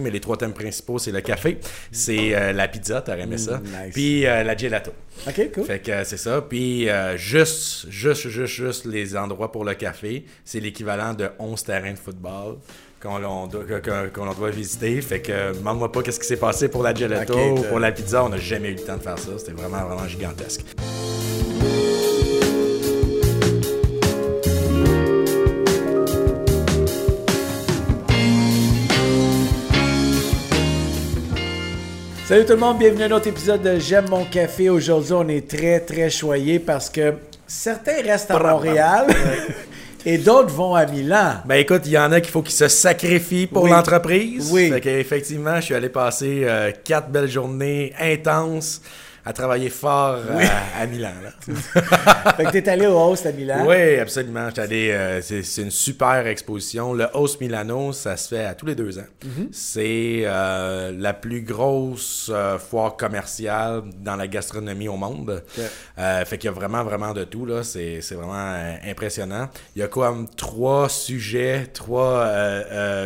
Mais les trois thèmes principaux, c'est le café, c'est euh, la pizza, t'aurais aimé ça, Mm, nice. puis euh, la gelato. Ok, cool. Fait que euh, c'est ça. Puis juste, juste, juste, juste les endroits pour le café, c'est l'équivalent de 11 terrains de football qu'on doit, visiter. Fait que demande-moi pas qu'est-ce qui s'est passé pour la gelato ou pour la pizza. On n'a jamais eu le temps de faire ça. C'était vraiment, vraiment gigantesque. Salut tout le monde, bienvenue à un autre épisode de J'aime mon café. Aujourd'hui, on est très très choyés parce que certains restent à Montréal et d'autres vont à Milan. Ben écoute, il y en a qu'il faut qu'ils se sacrifient pour Oui. l'entreprise. Oui. Fait qu'effectivement, je suis allé passer euh, quatre belles journées intenses à travailler fort euh, à, à Milan. là. Fait que t'es allé au host à Milan. Oui, absolument. J'étais allé, euh, c'est, une super exposition. Le Host Milano, ça se fait à tous les deux ans. Mm-hmm. C'est euh, la plus grosse euh, foire commerciale dans la gastronomie au monde. Ok. Euh, fait qu'il y a vraiment, vraiment de tout. Là. C'est, vraiment impressionnant. Il y a comme trois sujets, trois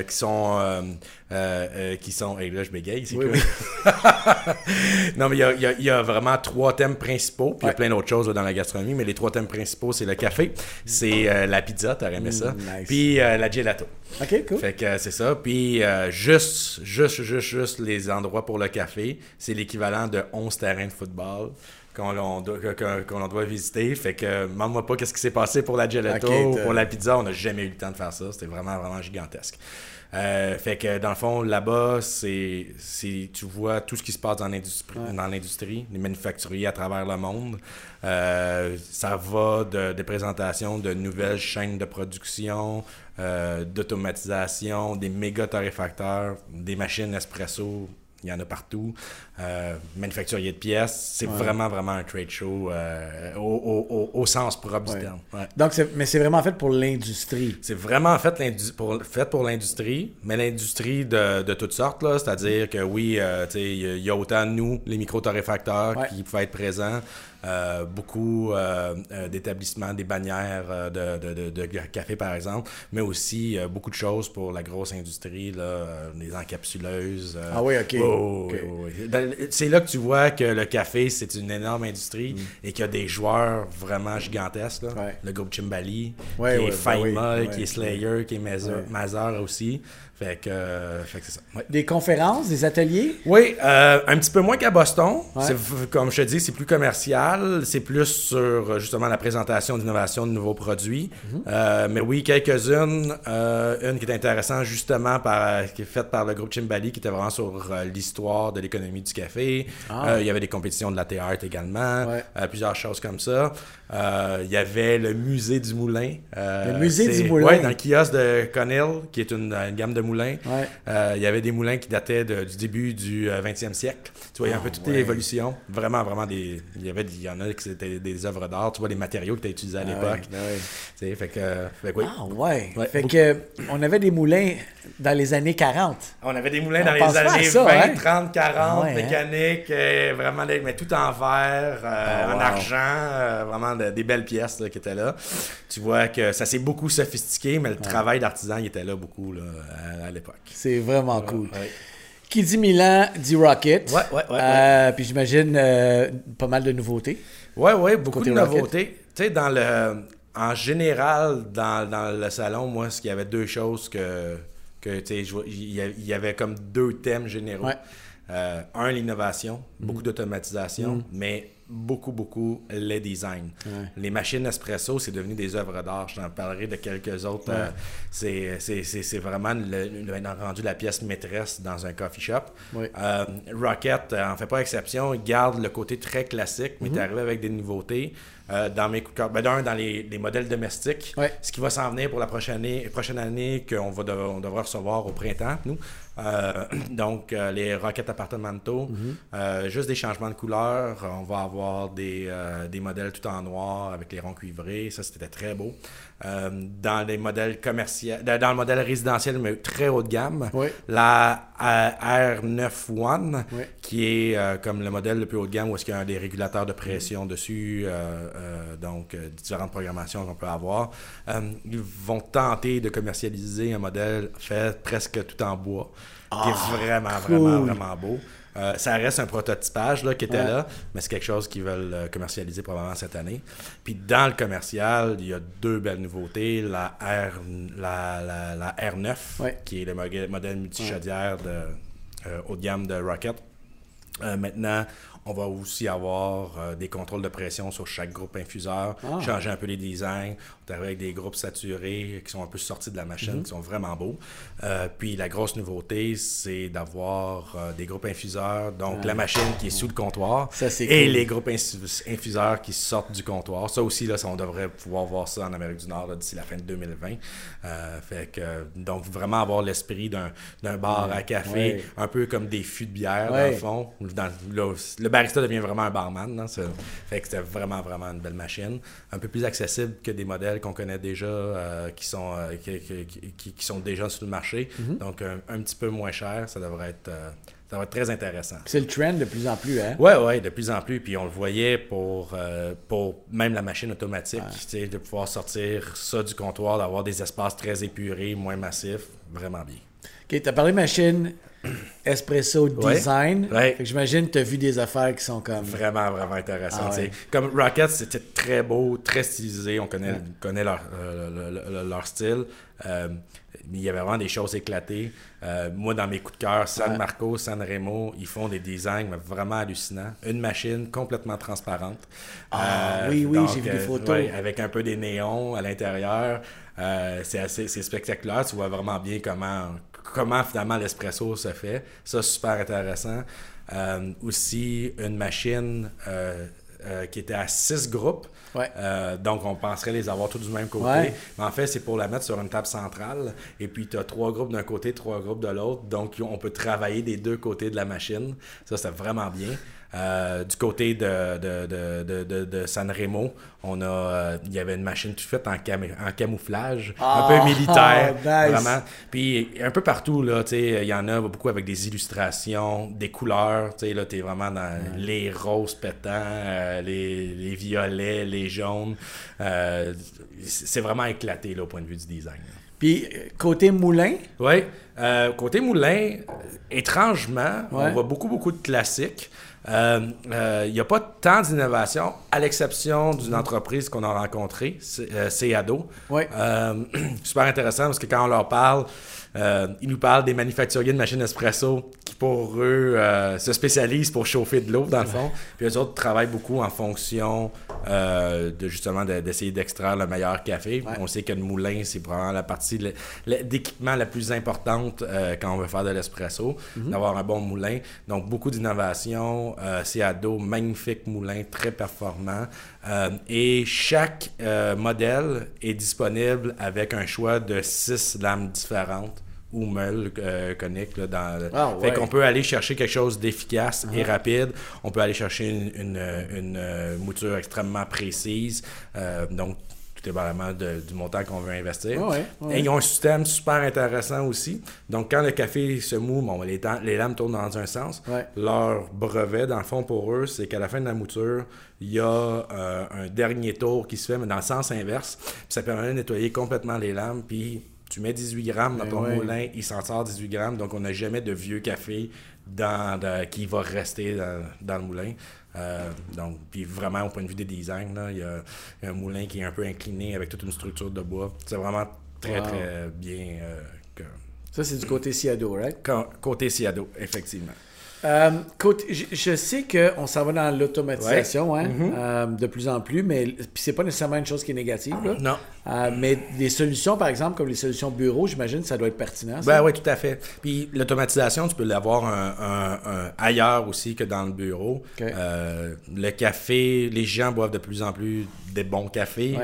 qui sont... euh, euh, qui sont... Et là, je bégaye. C'est Oui, cool. non, mais il y a, y y vraiment trois thèmes principaux. Puis il y a plein d'autres choses là, dans la gastronomie, mais les trois thèmes principaux, c'est le café, c'est euh, la pizza, t'aurais aimé ça, nice. puis euh, la gelato. Ok, cool. Fait que c'est ça. Puis juste, juste, juste, juste les endroits pour le café, c'est l'équivalent de 11 terrains de football qu'on doit, qu'on doit visiter. Fait que demande-moi pas qu'est-ce qui s'est passé pour la gelato ou pour la pizza. On n'a jamais eu le temps de faire ça. C'était vraiment, vraiment gigantesque. Euh, fait que dans le fond, là-bas, c'est, tu vois tout ce qui se passe dans l'industrie, dans l'industrie les manufacturiers à travers le monde. Euh, ça va de, des présentations de nouvelles chaînes de production, euh, d'automatisation, des méga torréfacteurs, des machines espresso, il y en a partout. Euh, manufacturier de pièces, c'est vraiment, vraiment un trade show euh, au, au- au- au sens propre Ouais. du terme. Ouais. Donc, mais c'est vraiment fait pour l'industrie. C'est vraiment fait, pour, fait pour l'industrie, mais l'industrie de, de toutes sortes. C'est-à-dire que oui, euh, il y y, a autant nous, les micro-torréfacteurs, qui pouvaient être présents, euh, beaucoup euh, euh, d'établissements, des bannières de, de- de- de café, par exemple, mais aussi beaucoup de choses pour la grosse industrie, là, les encapsuleuses. Ah oui, ok. oh, Ok. oui, oui, oui. Dans- C'est là que tu vois que le café, c'est une énorme industrie et qu'il y a des joueurs vraiment gigantesques. là. Mm. Ouais. Le groupe Chimbali, Ouais, qui ouais, est ben oui, qui est Slayer, qui est Mazar, Ouais. Mazar aussi. Fait que, euh, fait que c'est ça. Ouais. Des conférences, des ateliers? Oui, euh, un petit peu moins qu'à Boston. Ouais. C'est v- comme je te dis, c'est plus commercial. C'est plus sur euh, justement la présentation d'innovation de nouveaux produits. Mhm. Euh, mais oui, quelques-unes. Une qui est intéressante justement par, qui est faite par le groupe Chimbali, qui était vraiment sur l'histoire de l'économie du café. Ah. Il y avait des compétitions de latte art également. Ouais. Plusieurs choses comme ça. Il y avait le musée du moulin. Le musée du moulin. Ouais, dans le kiosque de Connell, qui est une, une gamme de moulins. Ouais. Euh, il y avait des moulins qui dataient de- du début du euh, 20e siècle. Tu vois, il y a un peu toute ouais. l'évolution. Vraiment, vraiment des. Il y avait il y en a qui étaient des œuvres d'art. Tu vois, les matériaux que tu as utilisés à Ah l'époque. ben ouais. Tu sais, fait que. fait oui. Ah ouais. Fait beaucoup. que on avait des moulins dans les années 40. On avait des moulins On dans les années ça, 20, hein? 30, 40, Ah hein? mécaniques, euh, vraiment, mais tout en verre, euh, Ah, en wow. argent, euh, vraiment de- des belles pièces là, qui étaient là. Tu vois que ça s'est beaucoup sophistiqué, mais le travail d'artisan, il était là beaucoup là, à, l'époque. C'est vraiment cool. Ouais. Qui dit Milan dit Rocket. Ouais, ouais, ouais, Euh, Puis j'imagine euh, pas mal de nouveautés. Ouais, ouais, beaucoup Côté de nouveautés. Tu sais, dans le. En général, dans, dans le salon, moi, ce qu'il y avait deux choses que. que tu sais, il y avait comme deux thèmes généraux. Euh, un, l'innovation, beaucoup Mm. d'automatisation, mais beaucoup, beaucoup le design. Ouais. Les machines espresso, c'est devenu des œuvres d'art. Je t'en parlerai de quelques autres. Ouais. Euh, c'est- vraiment le, le- rendu la pièce maîtresse dans un coffee shop. Ouais. Euh, Rocket euh, en fait pas exception. Il garde le côté très classique, mais il est arrivé avec des nouveautés. Euh, dans mes coups de cœur, ben, d'un, dans les, les modèles domestiques, Ouais. ce qui va s'en venir pour la prochaine année, prochaine année qu'on va on devra recevoir au printemps, nous. Euh, donc, euh, les Rocket Appartamento, euh, juste des changements de couleur. On va avoir des, des modèles tout en noir avec les ronds cuivrés. Ça, c'était très beau. Dans les modèles commerciaux, dans le modèle résidentiel, mais très haut de gamme, Oui. la euh, R9 One, Oui. qui est comme le modèle le plus haut de gamme où est-ce qu'il y a des régulateurs de pression dessus, donc différentes programmations qu'on peut avoir. ils vont tenter de commercialiser un modèle fait presque tout en bois, qui est ah, vraiment, vraiment, vraiment beau. Euh, ça reste un prototypage là, qui était là, mais c'est quelque chose qu'ils veulent euh, commercialiser probablement cette année. Puis dans le commercial, il y a deux belles nouveautés. La, R, la, la, R9, qui est le modèle, multichaudière de, euh, haut de gamme de Rocket. maintenant, on va aussi avoir euh, des contrôles de pression sur chaque groupe infuseur, ah. changer un peu les designs. Avec des groupes saturés qui sont un peu sortis de la machine, mhm. qui sont vraiment beaux. Euh, puis la grosse nouveauté, c'est d'avoir euh, des groupes infuseurs, donc la machine qui est sous le comptoir et les groupes infuseurs qui sortent du comptoir. Ça aussi, là, on devrait pouvoir voir ça en Amérique du Nord d'ici la fin de 2020. fait que, donc vraiment avoir l'esprit d'un bar à café, un peu comme des fûts de bière, dans le fond. Dans, le barista devient vraiment un barman. Hein, fait que c'était vraiment, vraiment une belle machine. Un peu plus accessible que des modèles qu'on connaît déjà, euh, qui, sont, euh, qui, qui, sont déjà sur le marché. Mhm. Donc, un, petit peu moins cher, ça devrait être... Euh, ça va être très intéressant. C'est le trend de plus en plus, hein? Oui, oui, de plus en plus. Puis on le voyait pour, pour même la machine automatique, de pouvoir sortir ça du comptoir, d'avoir des espaces très épurés, moins massifs. Vraiment bien. OK, tu as parlé machine espresso design. J'imagine que tu as vu des affaires qui sont comme. Vraiment, vraiment intéressantes. Ah comme Rocket, c'était très beau, très stylisé. On connaît, connaît leur, euh, leur style. Euh, il y avait vraiment des choses éclatées. Euh, moi, dans mes coups de cœur, San Marco, San Remo, ils font des designs vraiment hallucinants. Une machine complètement transparente. Ah, oui, oui, j'ai vu des photos. avec un peu des néons à l'intérieur. c'est assez spectaculaire. Tu vois vraiment bien comment comment finalement l'espresso se fait. Ça, super intéressant. Euh, aussi, une machine euh, euh, qui était à six groupes. donc, on penserait les avoir tous du même côté. Mais en fait, c'est pour la mettre sur une table centrale. Et puis, tu as trois groupes d'un côté, trois groupes de l'autre. Donc, on peut travailler des deux côtés de la machine. Ça, c'est vraiment bien. Euh, du côté de, de, de, de, San Remo, on a, euh, il y avait une machine toute faite en, en camouflage, un peu ah, militaire, vraiment. Puis un peu partout, là, il y en a beaucoup avec des illustrations, des couleurs, tu sais, là, t'es vraiment dans les roses pétants, euh, les, les, violets, les jaunes. c'est vraiment éclaté, là, au point de vue du design. Puis, côté moulin? Oui. côté moulin, étrangement, on voit beaucoup, beaucoup de classiques. Il euh, n'y euh, a pas tant d'innovation, à l'exception d'une entreprise qu'on a rencontrée, c'est Ado. Euh, super intéressant parce que quand on leur parle, euh, ils nous parlent des manufacturiers de machines espresso pour eux, euh, se spécialisent pour chauffer de l'eau, dans le fond. Puis eux autres travaillent beaucoup en fonction euh, de justement d'essayer d'extraire le meilleur café. On sait que le moulin, c'est probablement la partie d'équipement la plus importante quand on veut faire de l'espresso, mhm. d'avoir un bon moulin. Donc, beaucoup d'innovation. c'est à dos, magnifique moulin, très performant. et chaque modèle est disponible avec un choix de six lames différentes ou meule euh, conique. Là, dans, ah, Fait qu'on peut aller chercher quelque chose d'efficace et ah. rapide. On peut aller chercher une, une, euh, mouture extrêmement précise. Euh, donc, tout dépendamment du montant qu'on veut investir. et ils ont un système super intéressant aussi. Donc, quand le café se moue, bon, les, les lames tournent dans un sens. Leur brevet, dans le fond, pour eux, c'est qu'à la fin de la mouture, il y a un dernier tour qui se fait, mais dans le sens inverse. Puis ça permet de nettoyer complètement les lames, puis tu mets 18 grammes dans ben ton moulin, il s'en sort 18 grammes, donc on n'a jamais de vieux café dans, qui va rester dans, le moulin. Euh, donc, puis vraiment, au point de vue des designs, il y a un moulin qui est un peu incliné avec toute une structure de bois. C'est vraiment très, très bien. Euh, Ça, c'est du côté Ciado, right? Côté Ciado, effectivement. Euh, je, sais qu'on s'en va dans l'automatisation hein, mm-hmm. euh, de plus en plus, mais c'est pas nécessairement une chose qui est négative. Non. Euh, mais des solutions, par exemple, comme les solutions bureau, j'imagine ça doit être pertinent. Ben oui, tout à fait. Puis l'automatisation, tu peux l'avoir un, ailleurs aussi que dans le bureau. le café, les gens boivent de plus en plus des bons cafés,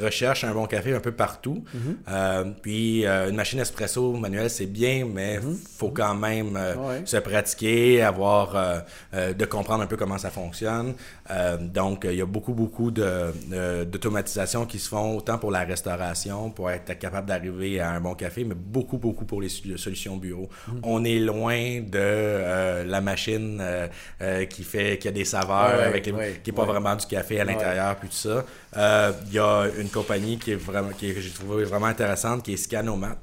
recherchent un bon café un peu partout. Mm-hmm. puis une machine espresso manuelle, c'est bien, mais il mm-hmm. faut quand même se pratiquer avoir, euh, euh, de comprendre un peu comment ça fonctionne. Euh, donc, il y a beaucoup, beaucoup de, d'automatisation qui se font autant pour la restauration, pour être capable d'arriver à un bon café, mais beaucoup, beaucoup pour les solutions bureau. Mm. On est loin de la machine qui fait, qui a des saveurs, avec qui n'est pas vraiment du café à l'intérieur, puis tout ça. Il y a une compagnie qui est vraiment, qui j'ai trouvé vraiment intéressante, qui est Scanomat.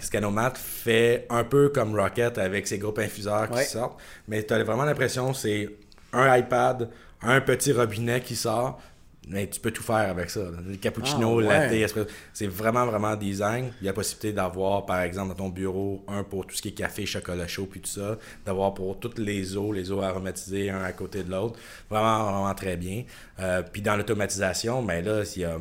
Scanomat fait un peu comme Rocket avec ses groupes infuseurs qui sortent, mais tu as vraiment l'impression c'est un iPad, un petit robinet qui sort, mais tu peux tout faire avec ça. Le cappuccino, ah, latte, c'est vraiment, vraiment design. Il y a la possibilité d'avoir, par exemple, dans ton bureau, un pour tout ce qui est café, chocolat chaud, puis tout ça. D'avoir pour toutes les eaux, les eaux aromatisées, un à côté de l'autre. Vraiment, vraiment très bien. Euh, puis dans l'automatisation, mais ben là, il y a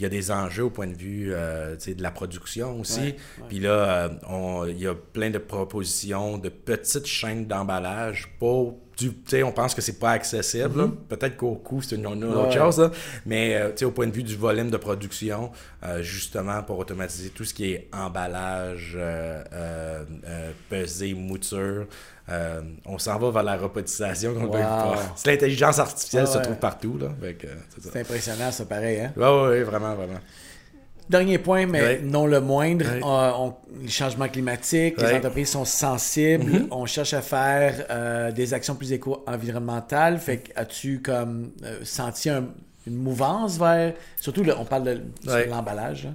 il y a des enjeux au point de vue euh, de la production aussi. Puis là, euh, il y a plein de propositions de petites chaînes d'emballage pour du, on pense que c'est pas accessible. Mm-hmm. Peut-être qu'au coût, c'est une, autre chose. Mais euh, au point de vue du volume de production, justement, pour automatiser tout ce qui est emballage, pesée, mouture, euh, on s'en va vers la robotisation. C'est l'intelligence artificielle se trouve partout. c'est impressionnant, ça, pareil. Hein? Oui, vraiment, vraiment. Dernier point, mais non le moindre, euh, les changements climatiques, les entreprises sont sensibles, mm-hmm. on cherche à faire euh, des actions plus éco-environnementales. Fait que as-tu comme senti une mouvance vers. Surtout, on parle de, l'emballage.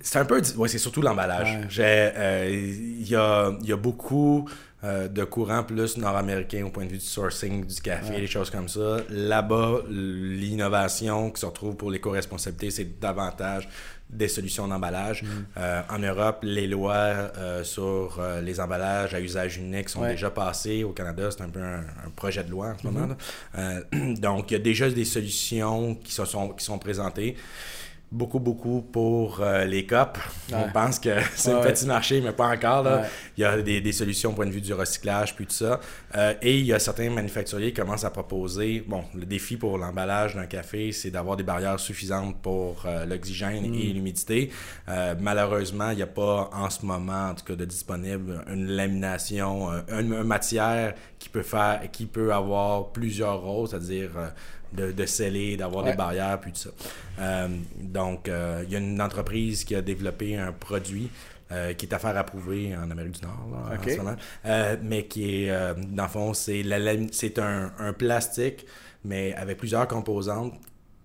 C'est un peu. Oui, c'est surtout l'emballage. Il y, a, y a beaucoup euh, de courant plus nord-américain au point de vue du sourcing du café, des choses comme ça. Là-bas, l'innovation qui se retrouve pour l'éco-responsabilité, c'est davantage des solutions d'emballage. Mm. Euh, en Europe, les lois euh, sur les emballages à usage unique sont déjà passées. Au Canada, c'est un peu un, projet de loi en ce moment. Mm-hmm. donc, il y a déjà des solutions qui, sont, qui sont présentées beaucoup, beaucoup pour euh, les COP. On pense que c'est un petit marché, mais pas encore. Là. Il y a des, solutions au point de vue du recyclage, puis tout ça. Euh, et il y a certains manufacturiers qui commencent à proposer, bon, le défi pour l'emballage d'un café, c'est d'avoir des barrières suffisantes pour euh, l'oxygène et mm. l'humidité. malheureusement, il n'y a pas en ce moment, en tout cas, de disponible une lamination, une, matière qui peut faire, qui peut avoir plusieurs rôles, c'est-à-dire de, de sceller, d'avoir des barrières, puis tout ça. Euh, donc, euh, il y a une entreprise qui a développé un produit euh, qui est à faire approuver en Amérique du Nord en ce moment, mais qui est, dans le fond, c'est, c'est un, un, plastique, mais avec plusieurs composantes.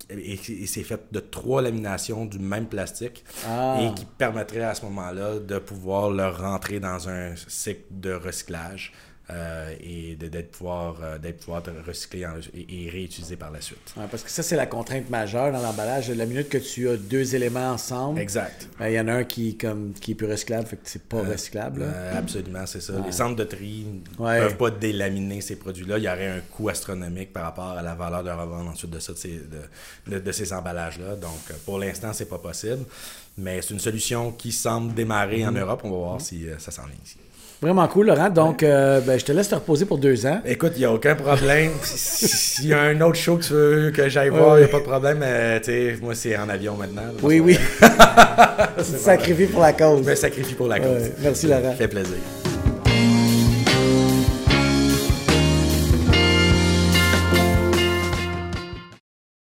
Et, c'est fait de trois laminations du même plastique ah. et qui permettrait à ce moment-là de pouvoir le rentrer dans un cycle de recyclage. Euh, et d'être pouvoir, euh, d'être pouvoir recycler et, réutiliser par la suite. parce que ça, c'est la contrainte majeure dans l'emballage. La minute que tu as deux éléments ensemble, exact. Ben, il y en a un qui, comme, qui est plus recyclable, fait que c'est pas euh, recyclable. absolument, c'est ça. Les centres de tri ne peuvent pas délaminer ces produits-là. Il y aurait un coût astronomique par rapport à la valeur de revente ensuite de ça, de ces, de, ces emballages-là. Donc, pour l'instant, c'est pas possible. Mais c'est une solution qui semble démarrer en mm-hmm. Europe. On va voir mm-hmm. si ça s'en ici. Vraiment cool, Laurent. Donc, euh, ben, je te laisse te reposer pour deux ans. Écoute, il n'y a aucun problème. S'il y a un autre show que tu veux que j'aille voir, il n'y a pas de problème. Mais, moi, c'est en avion maintenant. oui, oui. tu te sacrifies pour la cause. Je me sacrifie pour la cause. merci, Laurent. Ça fait plaisir.